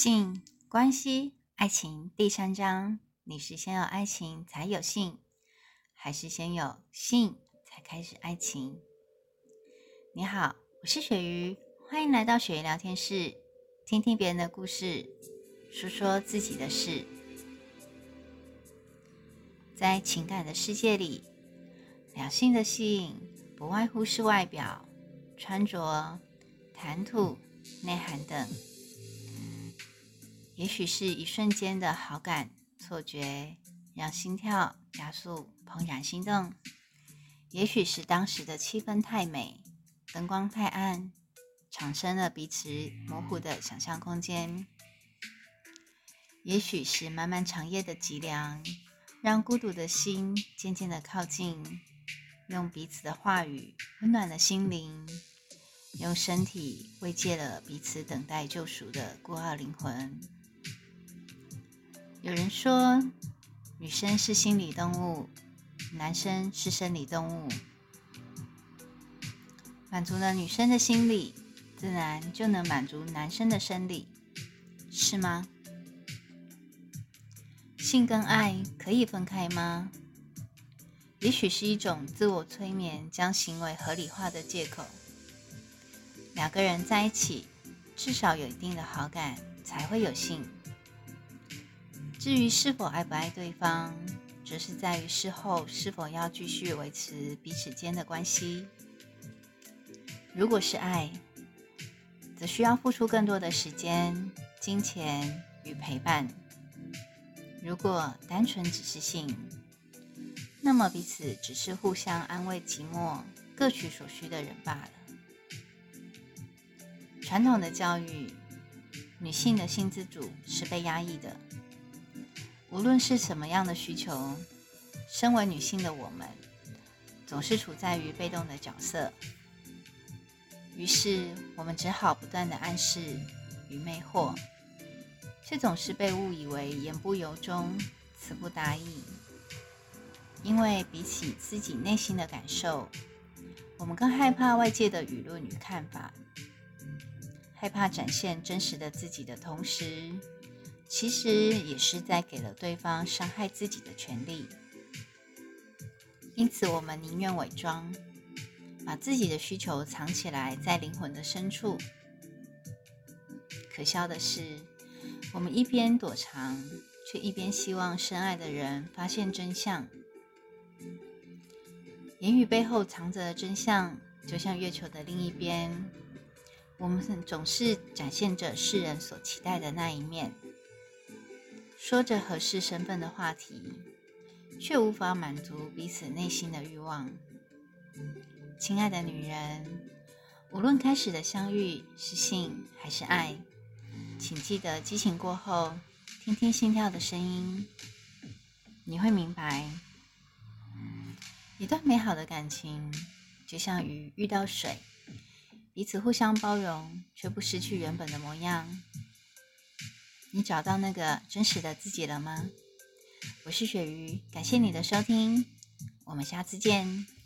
性、关系、爱情第三章：你是先有爱情才有性，还是先有性才开始爱情？你好，我是鳕鱼，欢迎来到鳕鱼聊天室，听听别人的故事，说说自己的事。在情感的世界里，两性的吸引不外乎是外表、穿着、谈吐、内涵等。也许是一瞬间的好感错觉，让心跳加速，怦然心动；也许是当时的气氛太美，灯光太暗，产生了彼此模糊的想象空间；也许是漫漫长夜的寂凉，让孤独的心渐渐的靠近，用彼此的话语温暖了心灵，用身体慰藉了彼此等待救赎的孤傲灵魂。有人说，女生是心理动物，男生是生理动物。满足了女生的心理，自然就能满足男生的生理，是吗？性跟爱可以分开吗？也许是一种自我催眠，将行为合理化的借口。两个人在一起，至少有一定的好感，才会有性。至于是否爱不爱对方，则是在于事后是否要继续维持彼此间的关系。如果是爱，则需要付出更多的时间、金钱与陪伴；如果单纯只是性，那么彼此只是互相安慰寂寞、各取所需的人罢了。传统的教育，女性的性自主是被压抑的。无论是什么样的需求，身为女性的我们，总是处在于被动的角色。于是，我们只好不断的暗示与魅惑，却总是被误以为言不由衷、词不达意。因为比起自己内心的感受，我们更害怕外界的舆论与看法，害怕展现真实的自己的同时。其实也是在给了对方伤害自己的权利，因此我们宁愿伪装，把自己的需求藏起来在灵魂的深处。可笑的是，我们一边躲藏，却一边希望深爱的人发现真相。言语背后藏着的真相，就像月球的另一边，我们总是展现着世人所期待的那一面。说着合适身份的话题，却无法满足彼此内心的欲望。亲爱的女人，无论开始的相遇是性还是爱，请记得激情过后，听听心跳的声音，你会明白，一段美好的感情就像鱼遇到水，彼此互相包容，却不失去原本的模样。你找到那个真实的自己了吗？我是雪鱼，感谢你的收听，我们下次见。